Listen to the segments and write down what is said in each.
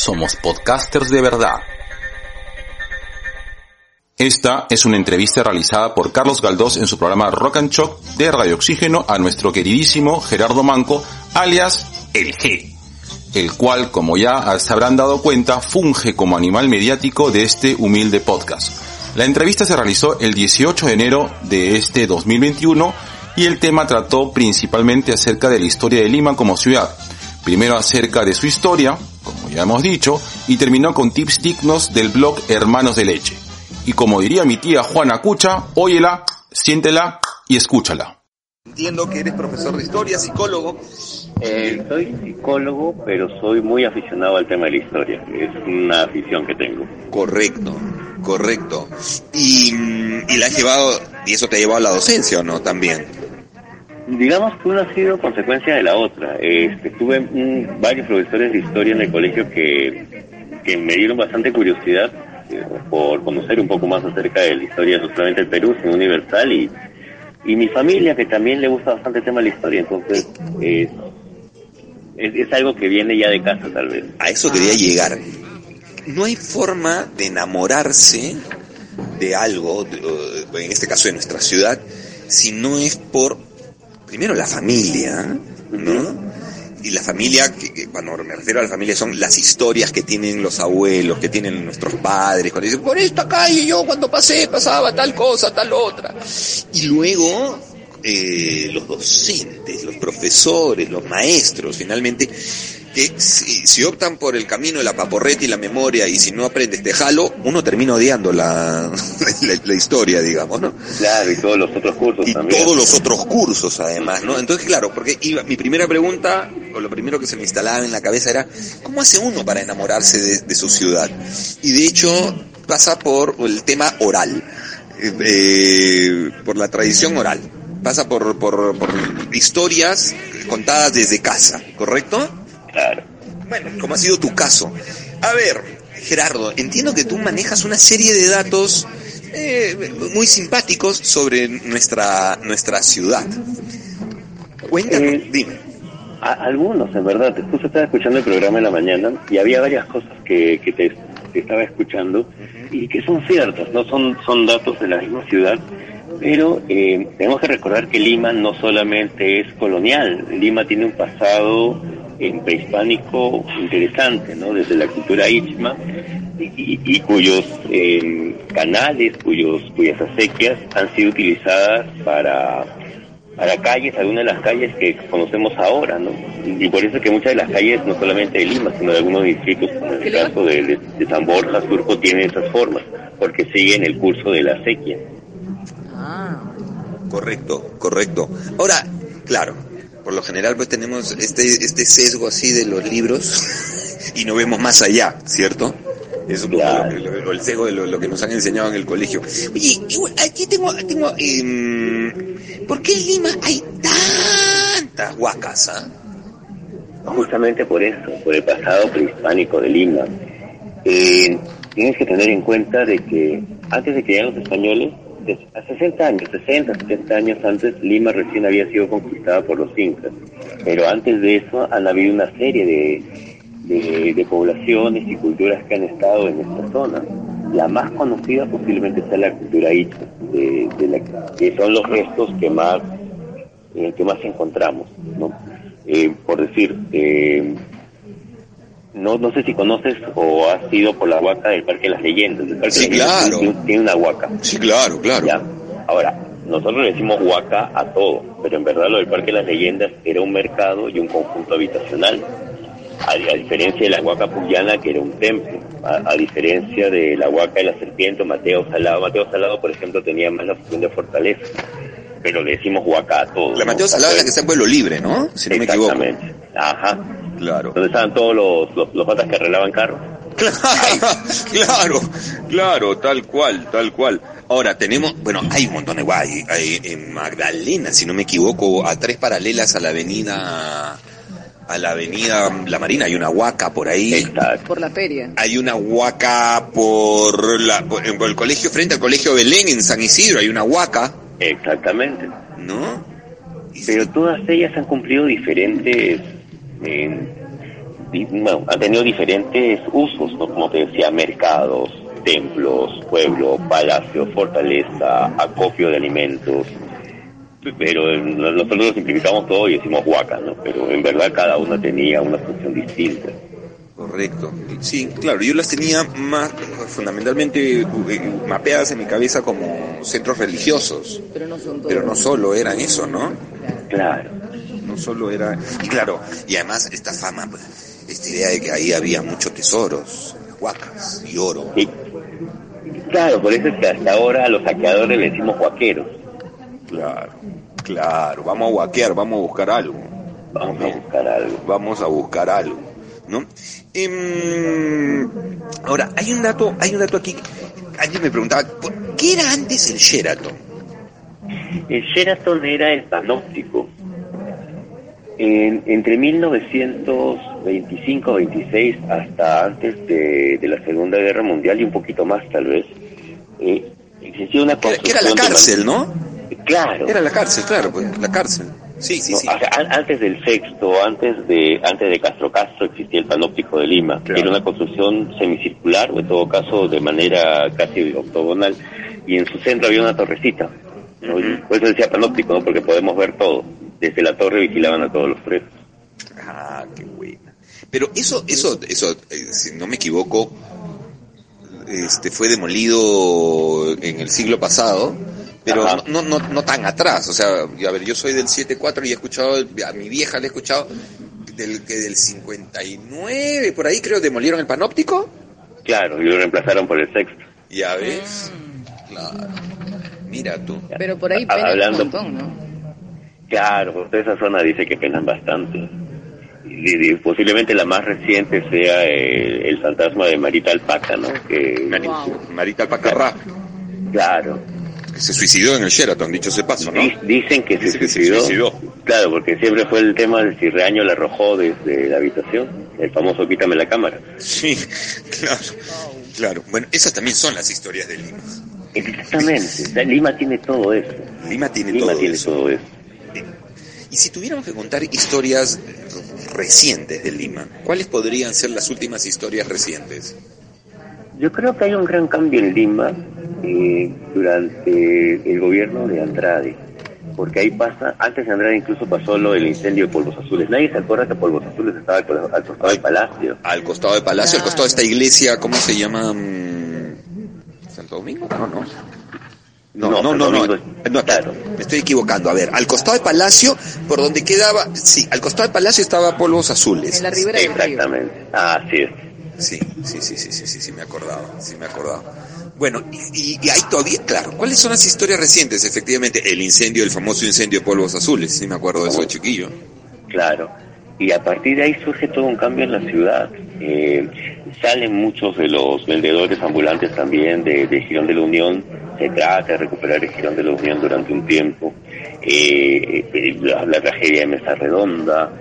somos podcasters de verdad. Esta es una entrevista realizada por Carlos Galdós en su programa Rock and Shock de Radio Oxígeno a nuestro queridísimo Gerardo Manco, alias El G, el cual, como ya se habrán dado cuenta, funge como animal mediático de este humilde podcast. La entrevista se realizó el 18 de enero de este 2021 y el tema trató principalmente acerca de la historia de Lima como ciudad, primero acerca de su historia, como ya hemos dicho, y terminó con tips dignos del blog Hermanos de Leche. Y como diría mi tía Juana Cucha, óyela, siéntela y escúchala. Entiendo que eres profesor de historia, psicólogo. Eh, soy psicólogo, pero soy muy aficionado al tema de la historia. Es una afición que tengo. Correcto, correcto. Y, y la has llevado, y eso te ha llevado a la docencia o no también. Digamos que una ha sido consecuencia de la otra. Este, tuve mm, varios profesores de historia en el colegio que, que me dieron bastante curiosidad eh, por conocer un poco más acerca de la historia, no solamente del Perú, sino universal, y, y mi familia, que también le gusta bastante el tema de la historia. Entonces, es, es, algo que viene ya de casa, tal vez. A eso quería llegar. No hay forma de enamorarse de algo, en este caso de nuestra ciudad, si no es por, primero, la familia, ¿no? Y la familia, que, cuando me refiero a la familia, son las historias que tienen los abuelos, que tienen nuestros padres, cuando dicen, por esta calle yo cuando pasé pasaba tal cosa, tal otra. Y luego, eh, los docentes, los profesores, los maestros, finalmente, que si, si optan por el camino de la paporreta y la memoria y si no aprendes te jalo, uno termina odiando la, la, la historia, digamos, ¿no? Claro, y todos los otros cursos Y también. todos los otros cursos además, ¿no? Entonces, claro, porque iba, mi primera pregunta, o lo primero que se me instalaba en la cabeza era, ¿cómo hace uno para enamorarse de, de su ciudad? Y de hecho pasa por el tema oral, eh, por la tradición oral, pasa por, por, por historias contadas desde casa, ¿correcto? Claro. Bueno, como ha sido tu caso. A ver, Gerardo, entiendo que tú manejas una serie de datos eh, muy simpáticos sobre nuestra, nuestra ciudad. Cuéntanos, Eh, dime. A- algunos, en verdad. Justo estaba escuchando el programa en la mañana y había varias cosas que, que te, te estaba escuchando y que son ciertas, no son, son datos de la misma ciudad, pero eh, tenemos que recordar que Lima no solamente es colonial, Lima tiene un pasado eh, prehispánico interesante, ¿no? Desde la cultura istma y, y- cuyos eh, canales, cuyos, cuyas acequias han sido utilizadas para para calles, algunas de las calles que conocemos ahora, ¿no? Y por eso es que muchas de las calles, no solamente de Lima, sino de algunos distritos, como en el caso de, de- de San Borja, Surco, tienen esas formas, porque siguen el curso de la acequia. Correcto, correcto. Ahora, claro, por lo general pues tenemos este, este sesgo así de los libros y no vemos más allá, ¿cierto? Es un poco Claro. lo, lo- lo- el sesgo de lo, que nos han enseñado en el colegio. Oye, igual, aquí tengo, tengo, em, ¿por qué en Lima hay tantas huacas, ah? Justamente por eso, por el pasado prehispánico de Lima. Eh, tienes que tener en cuenta de que antes de que llegaran los españoles, a 60 años, 60, 70 años antes, Lima recién había sido conquistada por los incas. Pero antes de eso han habido una serie de, de, poblaciones y culturas que han estado en esta zona. La más conocida posiblemente sea la cultura Icha, que son los restos que más, que más encontramos. ¿no? Eh, por decir, eh, no, no sé si conoces o has ido por la huaca del Parque de las Leyendas. El Parque Sí, de las Leyendas claro. tiene, tiene una huaca. Sí, claro, claro. ¿ya? Ahora, nosotros le decimos huaca a todo, pero en verdad lo del Parque de las Leyendas era un mercado y un conjunto habitacional. A, a diferencia de la huaca puyana, que era un templo. A, a diferencia de la huaca de la serpiente Mateo Salado. Mateo Salado, por ejemplo, tenía más la función de fortaleza. Pero le decimos huaca a todo. La ¿no? Mateo Salado es la que está en Pueblo Libre, ¿no? Si no me equivoco. Exactamente. Ajá. Claro. Donde estaban todos los, los, los patas que arreglaban carros. claro, claro, tal cual, tal cual. Ahora tenemos, bueno, hay un montón de guay. Hay, en Magdalena, si no me equivoco, a tres paralelas a la avenida, a la avenida La Marina, hay una huaca por ahí. Exacto. Por la feria. Hay una huaca por, la, por, por el colegio, frente al colegio Belén en San Isidro, hay una huaca, Exactamente. ¿no? Pero todas ellas han cumplido diferentes, eh, bueno, han tenido diferentes usos, ¿no? Como te decía, mercados, templos, pueblo, palacio, fortaleza, acopio de alimentos. Pero nosotros lo simplificamos todo y decimos huaca, ¿no? Pero en verdad cada una tenía una función distinta. Correcto. Sí, claro, yo las tenía más fundamentalmente eh, mapeadas en mi cabeza como centros religiosos, Pero no son todos. pero no solo eran eso, ¿no? Claro. No solo era... Y claro, y además esta fama, pues, esta idea de que ahí había muchos tesoros, huacas y oro. Y, claro, por eso es que hasta ahora a los saqueadores le decimos huaqueros. Claro, claro, vamos a huaquear, vamos a buscar algo. Vamos a buscar algo. Vamos a buscar algo, ¿no? Em, ahora, hay un dato, hay un dato aquí. Alguien me preguntaba, ¿por ¿qué era antes el Sheraton? El Sheraton era el panóptico. En- entre 1925-26 hasta antes de, de la Segunda Guerra Mundial y un poquito más tal vez, eh, existía una Que era, construcción... la cárcel, ¿no? Claro. Era la cárcel, claro, pues, la cárcel. Sí, sí, No, sí. o sea, an- antes del sexto, antes de antes de Castro Castro existía el panóptico de Lima, que era una construcción semicircular o en todo caso de manera casi octogonal y en su centro había una torrecita. Por eso decía panóptico, ¿no? porque podemos ver todo. Desde la torre vigilaban a todos los presos. Ah, qué buena. Pero eso, eso, eso, eh, si no me equivoco, este fue demolido en el siglo pasado, pero no, no, no tan atrás. O sea, a ver, yo soy del 7-4 y he escuchado, a mi vieja le he escuchado del que del 59, por ahí creo, demolieron el panóptico. Claro, y lo reemplazaron por el sexto. Ya ves, claro. Mira tú. Pero por ahí Ah, pena hablando- un montón, ¿no? Claro, por toda esa zona dice que penan bastante. Y, y posiblemente la más reciente sea el, el fantasma de Marita Alpaca, ¿no? Que, Wow. Marita Alpacarrá, claro, que se suicidó en el Sheraton, dicho se paso, ¿no? Di- Dicen que se Dicen que se suicidó. Claro, porque siempre fue el tema de si Reaño la arrojó desde la habitación, el famoso quítame la cámara. Sí, claro, claro. Bueno, esas también son las historias de Lima. Exactamente. Lima tiene todo eso. Lima tiene Lima todo tiene eso. todo eso. Y si tuviéramos que contar historias recientes de Lima, ¿cuáles podrían ser las últimas historias recientes? Yo creo que hay un gran cambio en Lima eh, durante el gobierno de Andrade. Porque ahí pasa, antes de Andrade incluso pasó lo del incendio de Polvos Azules. Nadie se acuerda que Polvos Azules estaba al, al costado del palacio. Al costado del palacio, al costado de esta iglesia, ¿cómo se llama? Mm, ¿Santo Domingo? No, no. No, No, no, no, no, no, claro. me estoy equivocando. A ver, al costado del palacio, por donde quedaba, sí, al costado del palacio estaba Polvos Azules. En la ribera del río. Exactamente. Ah, así es. Sí, sí, sí, sí, sí, sí, sí, me acordaba, sí me acordaba. Bueno, y, y, y ahí todavía, claro, ¿cuáles son las historias recientes? Efectivamente, el incendio, el famoso incendio de polvos azules, sí me acuerdo de eso de chiquillo. Claro. Y a partir de ahí surge todo un cambio en la ciudad. Eh, salen muchos de los vendedores ambulantes también de, de Girón de la Unión. Se trata de recuperar el Girón de la Unión durante un tiempo. Eh, eh, la, la tragedia de Mesa Redonda.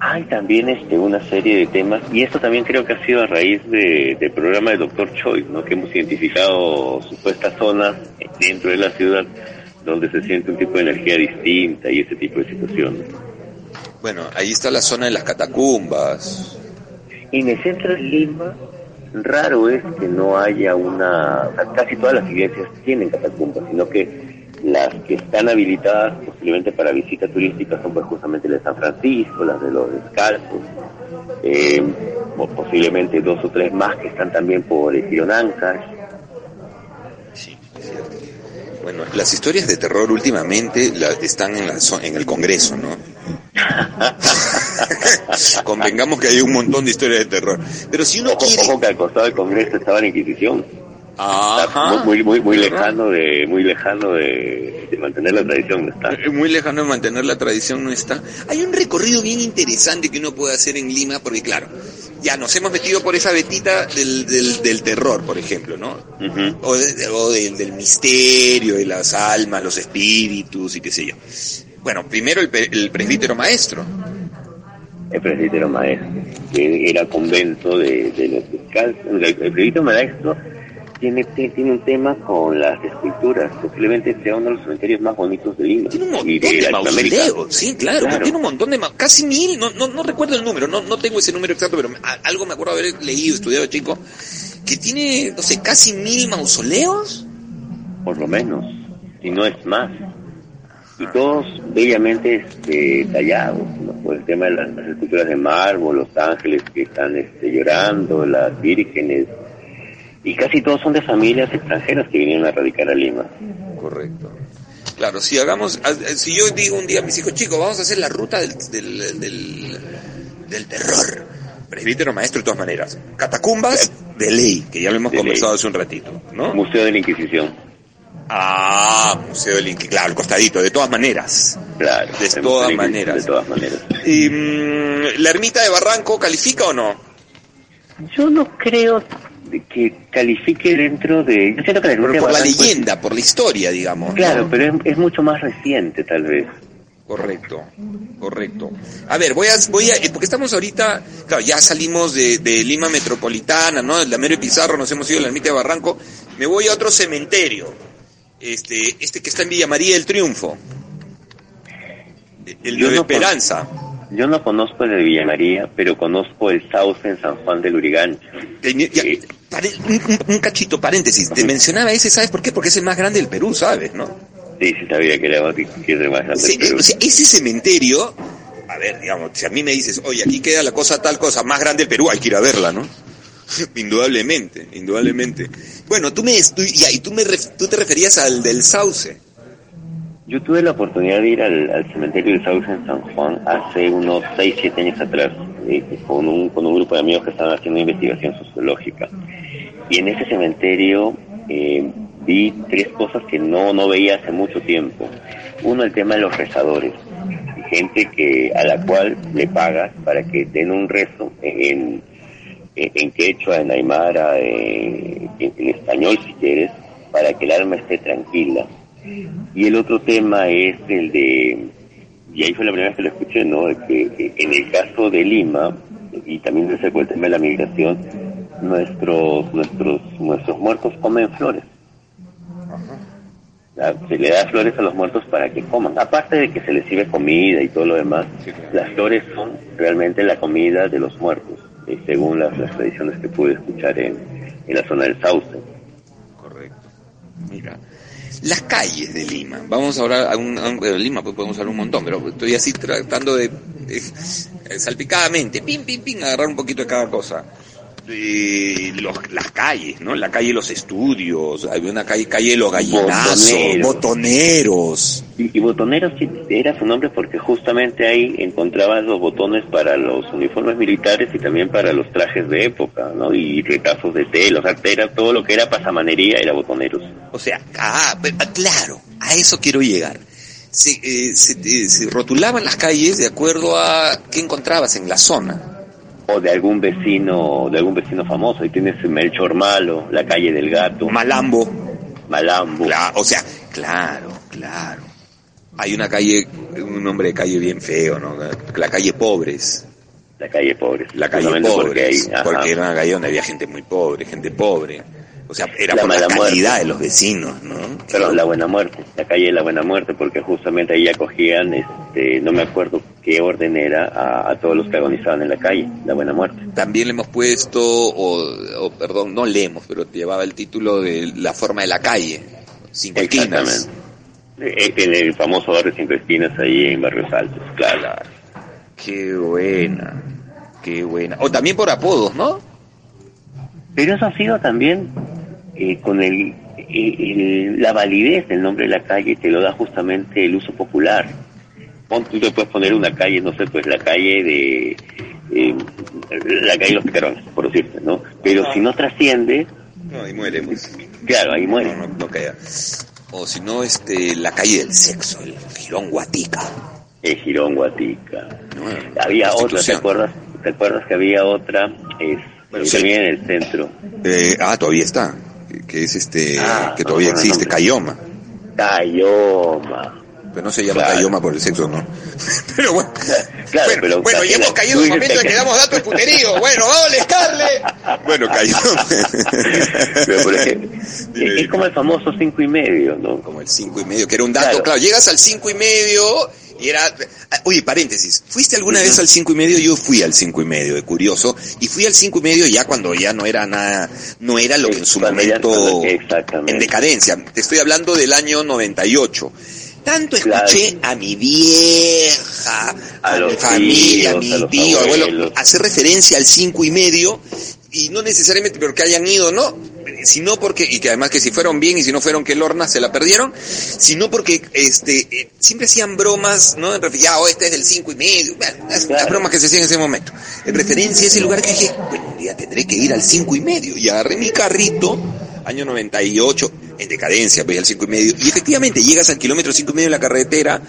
Hay también este, una serie de temas, y esto también creo que ha sido a raíz de- del programa de Doctor Choice, ¿no? que hemos identificado supuestas zonas dentro de la ciudad donde se siente un tipo de energía distinta y ese tipo de situaciones. Bueno, ahí está la zona de las catacumbas. En el centro de Lima, raro es que no haya una, o sea, casi todas las iglesias tienen catacumbas, sino que las que están habilitadas posiblemente para visita turística son pues justamente las de San Francisco, las de los Descalzos, eh, o posiblemente dos o tres más que están también por Ancash. Sí, es cierto. Bueno, las historias de terror últimamente la- están en, la, en el Congreso, ¿no? Convengamos que hay un montón de historias de terror. Pero si uno Ojo, quiere... ojo que al costado del Congreso estaba la Inquisición. Ajá. Muy, muy, muy lejano de, muy lejano de, de mantener la tradición, ¿no está? Eh, Muy lejano de mantener la tradición no está. Hay un recorrido bien interesante que uno puede hacer en Lima, porque claro, ya nos hemos metido por esa vetita del, del, del terror, por ejemplo, ¿no? O, de- o del, del misterio, de las almas, los espíritus y qué sé yo. Bueno, primero el, el presbítero maestro. El presbítero maestro, que era convento de, de los descalzos. El, presbítero maestro tiene, tiene un tema con las esculturas, posiblemente sea uno de los cementerios más bonitos de Lima. Tiene un y montón de de mausoleos, sí, claro, Claro. tiene un montón de, casi mil, no, no, no recuerdo el número, no, no tengo ese número exacto, pero algo me acuerdo haber leído, estudiado chico, que tiene, no sé, casi mil mausoleos. por lo menos, si no es más. Y todos bellamente este, tallados, tema de las, las esculturas de mármol, los ángeles que están este, llorando, las vírgenes, y casi todos son de familias extranjeras que vinieron a radicar a Lima. Correcto. Claro, si hagamos, a- si yo digo un día a mis hijos, chicos, vamos a hacer la ruta del, del, del, del terror. Presbítero maestro de todas maneras. Catacumbas de ley, que ya lo hemos De conversado ley. hace un ratito, ¿no? Museo de la Inquisición, Ah, Museo del Inqui, claro, el costadito, de todas maneras. claro. De todas maneras. De todas maneras. Y, mm, ¿La ermita de Barranco califica o no? Yo no creo que califique dentro de... Yo siento que la Por, ermita por la es- leyenda, por la historia, digamos. ¿no? Claro, pero es, es mucho más reciente tal vez. Correcto, correcto. A ver, voy a, voy a, eh, porque estamos ahorita, claro, ya salimos de, de Lima Metropolitana, ¿no? De la Mero y Pizarro, nos hemos ido a la ermita de Barranco. Me voy a otro cementerio, este, este que está en Villa María del Triunfo. El Yo de no Esperanza. Yo no conozco el de Villa María, pero conozco el Sauce en San Juan del Urigancho. Un, cachito, paréntesis. Te mencionaba ese, ¿sabes por qué? Porque es el más grande del Perú, ¿sabes? ¿No? Sí, sí sabía que era más grande del Perú. o sea, ese cementerio, a ver, digamos, si a mí me dices, oye, aquí queda la cosa tal cosa más grande del Perú, hay que ir a verla, ¿no? indudablemente, indudablemente. Bueno, tú me, tú, y tú me, tú te referías al del Sauce. Yo tuve la oportunidad de ir al, al cementerio del Sauce en San Juan hace unos 6, 7 años atrás, eh, con, un, con un grupo de amigos que estaban haciendo investigación sociológica. Y en ese cementerio eh, vi tres cosas que no, no veía hace mucho tiempo. Uno, el tema de los rezadores. Gente que a la cual le pagas para que den un rezo en, en, quechua, en aymara, en, en- español si quieres, para que el alma esté tranquila. Y el otro tema es el de, y ahí fue la primera vez que lo escuché, ¿no? Que en el caso de Lima, y también de con el tema de la migración, nuestros, nuestros, nuestros muertos comen flores. Ah, Se le da flores a los muertos para que coman. Aparte de que se les sirve comida y todo lo demás, Sí, claro. las flores son realmente la comida de los muertos, eh, según las, tradiciones que pude escuchar en, en la zona del Sauce. Correcto. Mira, las calles de Lima. Vamos ahora a un, a un- de Lima, pues podemos hablar un montón, pero estoy así tratando de, de, eh, salpicadamente, pim, pim, pim, agarrar un poquito de cada cosa. Eh, los- las calles, ¿no? La calle de los estudios, hay una calle, calle de los gallinazos, Botoneros. botoneros. Y, y botoneros era su nombre porque justamente ahí encontraban los botones para los uniformes militares y también para los trajes de época, ¿no? Y retazos de tela, o sea, era todo lo que era pasamanería era botoneros. O sea, ah, ah, claro, a eso quiero llegar. Se, eh, se, eh, se rotulaban las calles de acuerdo a qué encontrabas en la zona. O de algún vecino, de algún vecino famoso. Ahí tienes Melchor Malo, la calle del gato, Malambo. Malambo. Cla- o sea, claro, claro. Hay una calle, un nombre de calle bien feo, ¿no? La calle Pobres. La calle Pobres. La calle Pobres. Porque, porque era una calle donde había gente muy pobre, gente pobre. O sea, era La por la muerte. calidad de los vecinos, ¿no? Perdón, la Buena Muerte, la calle de la Buena Muerte, porque justamente ahí acogían, este, no me acuerdo qué orden era, a, a todos los que agonizaban en la calle, la Buena Muerte. También le hemos puesto, o, o, perdón, no le hemos, pero llevaba el título de La forma de la calle. Cinco esquinas. Eh, En el famoso barrio Cinco Esquinas, ahí en Barrios Altos, claro. Claro. Qué buena. Qué buena. O también por apodos, ¿no? Pero eso ha sido también eh, con el, eh, el- la validez del nombre de la calle, te lo da justamente el uso popular. Pon- tú te puedes poner una calle, no sé, pues la calle de... eh, la calle de los picarones, por decirte, ¿no? Pero si no trasciende, No, y muere, pues. Claro, ahí muere. No, no, no. O si no, este, la calle del sexo, el girón Guatica. El Girón Guatica. ¿no? Había otra, ¿te acuerdas? ¿Te acuerdas que había otra? Es, Bueno, sí. también en el centro. Eh, ah, todavía está. Que- es este, Ah, que todavía existe. Cayoma. Cayoma. Pero no se llama Claro. Cayoma por el sexo, ¿no? Pero bueno. Claro, bueno, pero bueno, ya hemos caído en dices momento en que- damos datos de puterío. Bueno, vamos, Scarlett. Bueno, Cayoma. Pero por ejemplo, es como el famoso cinco y medio, ¿no? Como el cinco y medio, que era un dato. Claro, Claro. llegas al cinco y medio y era... ah, Oye, paréntesis. ¿Fuiste alguna vez al cinco y medio? Yo fui al cinco y medio, de curioso. Y fui al cinco y medio ya cuando ya no era nada... No era lo que en su momento... En decadencia. Te estoy hablando del año 98. Tanto escuché Claro. a mi vieja, a, A mi familia, a tíos, mi a tío, abuelo, hacer referencia al cinco y medio, y no necesariamente porque hayan ido, ¿no? Sino porque, y que además que si fueron bien y si no fueron que Lorna se la perdieron, sino porque este eh, siempre hacían bromas, ¿no? En referencia, ah, oh, este es del cinco y medio, bueno, las, Claro. las bromas que se hacían en ese momento. En referencia a ese lugar que dije, bueno, un día tendré que ir al cinco y medio, y agarré mi carrito, año 98, en decadencia, voy al cinco y medio, y efectivamente llegas al kilómetro cinco y medio de la carretera,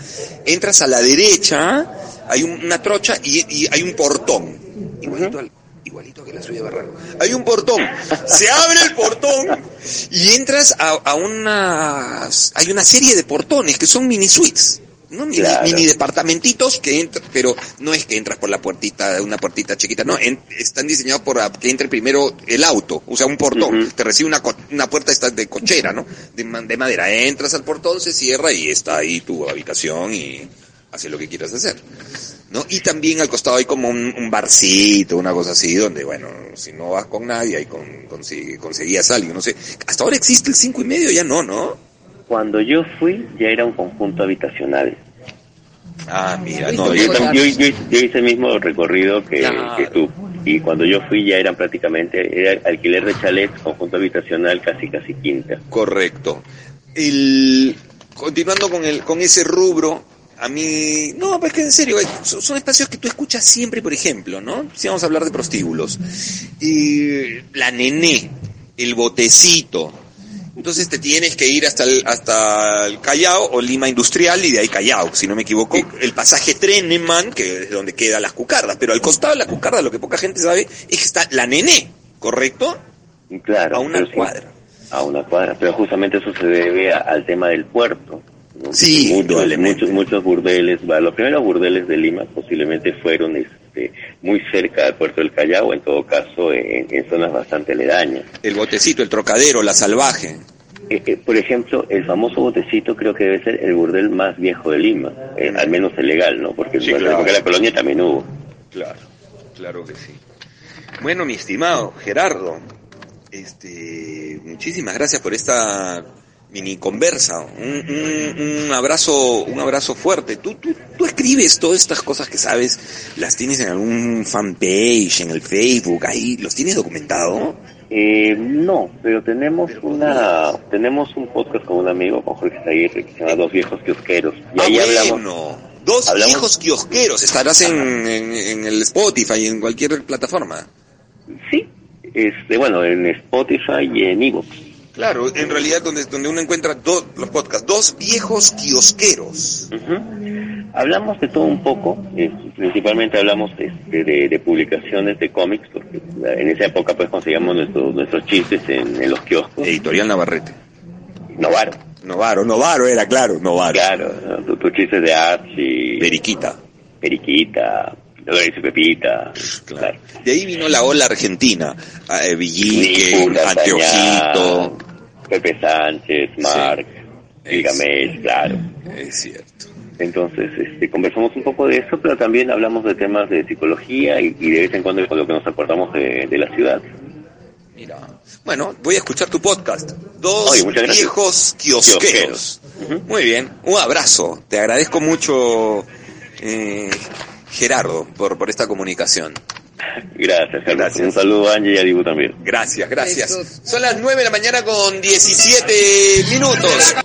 entras a la derecha, hay un- una trocha y, y hay un portón, igualito al, igualito que la suya Barranco. Hay un portón, se abre el portón y entras a, a una, hay una serie de portones que son mini suites. ¿no? Mini, Claro. mini departamentitos que entran, pero no es que entras por la puertita, una puertita chiquita, no, en- están diseñados por que entre primero el auto, o sea, un portón, te recibe una, una puerta esta de cochera, ¿no? De, de madera, entras al portón, se cierra y está ahí tu habitación y haces lo que quieras hacer. ¿No? Y también al costado hay como un, un barcito, una cosa así, donde, bueno, si no vas con nadie, ahí con, consigue- conseguías algo, no sé. Hasta ahora existe el cinco y medio, ya no, ¿no? Cuando yo fui ya era un conjunto habitacional. Ah, mira, no, yo, ya. Yo, yo- yo hice el mismo recorrido que, Claro. que tú. Y cuando yo fui ya eran prácticamente, era alquiler de chalets, conjunto habitacional, casi casi quinta. correcto. El, continuando con el, con ese rubro, a mí, no, pues que en serio, eh, son, son espacios que tú escuchas siempre, por ejemplo, ¿no? Si vamos a hablar de prostíbulos. Y la nené, el botecito. Entonces te tienes que ir hasta el, hasta el Callao o Lima Industrial y de ahí Callao, si no me equivoco. El pasaje Treneman, que es donde quedan las cucardas, pero al costado de la cucarda lo que poca gente sabe es que está la nené, ¿correcto? Claro. A una sí, cuadra. a una cuadra. Pero justamente eso se debe a- al tema del puerto. Sí, muchos, muchos, muchos burdeles, los primeros burdeles de Lima posiblemente fueron este, muy cerca del puerto del Callao, en todo caso en, en zonas bastante aledañas. El botecito, el trocadero, la salvaje. Eh, eh, por ejemplo, el famoso botecito creo que debe ser el burdel más viejo de Lima, eh, al menos el legal, ¿no? Porque Sí, bueno, claro. porque la colonia también hubo. Claro, claro que sí. Bueno, mi estimado Gerardo, este, muchísimas gracias por esta mini conversa. Un, un- un abrazo, un abrazo fuerte. ¿Tú, tú, tú escribes todas estas cosas que sabes, las tienes en algún fanpage, en el Facebook, ahí, ¿los tienes documentado? Eh, no, pero tenemos una tenemos un podcast con un amigo, con Jorge Zaguirre, que se llama Dos Viejos Kiosqueros. Y ah, ahí bueno. hablamos, Dos hablamos- viejos kiosqueros. Estarás en, en, en el Spotify, en cualquier plataforma. sí, este, bueno, en Spotify y en Evox. Claro, en realidad donde, donde uno encuentra dos los podcasts, dos viejos kiosqueros. Ujú. Hablamos de todo un poco, eh, principalmente hablamos este, de, de publicaciones de cómics, porque en esa época pues conseguíamos nuestros nuestros chistes en, en los kioscos. Editorial Navarrete. Novaro, Novaro, Novaro era claro, Novaro. claro, ¿no? tu- tus chistes de Archie, Periquita. Periquita, Dolores y Pepita, Claro. De ahí vino la ola argentina. Eh, Villique, Anteojito. Pepe Sánchez, Mark, Es- Gilgamesh, claro. Es cierto. Entonces, este, conversamos un poco de eso, pero también hablamos de temas de psicología y, y de vez en cuando con lo que nos acordamos de, de la ciudad. Mira. Bueno, voy a escuchar tu podcast. Dos Oye, viejos kiosqueros. Muy bien. Un abrazo. Te agradezco mucho, eh, Gerardo, por, por esta comunicación. Gracias. Gracias. Un saludo a Angie y a Dibu también. Gracias, gracias. Son las 9 de la mañana con 17 minutos.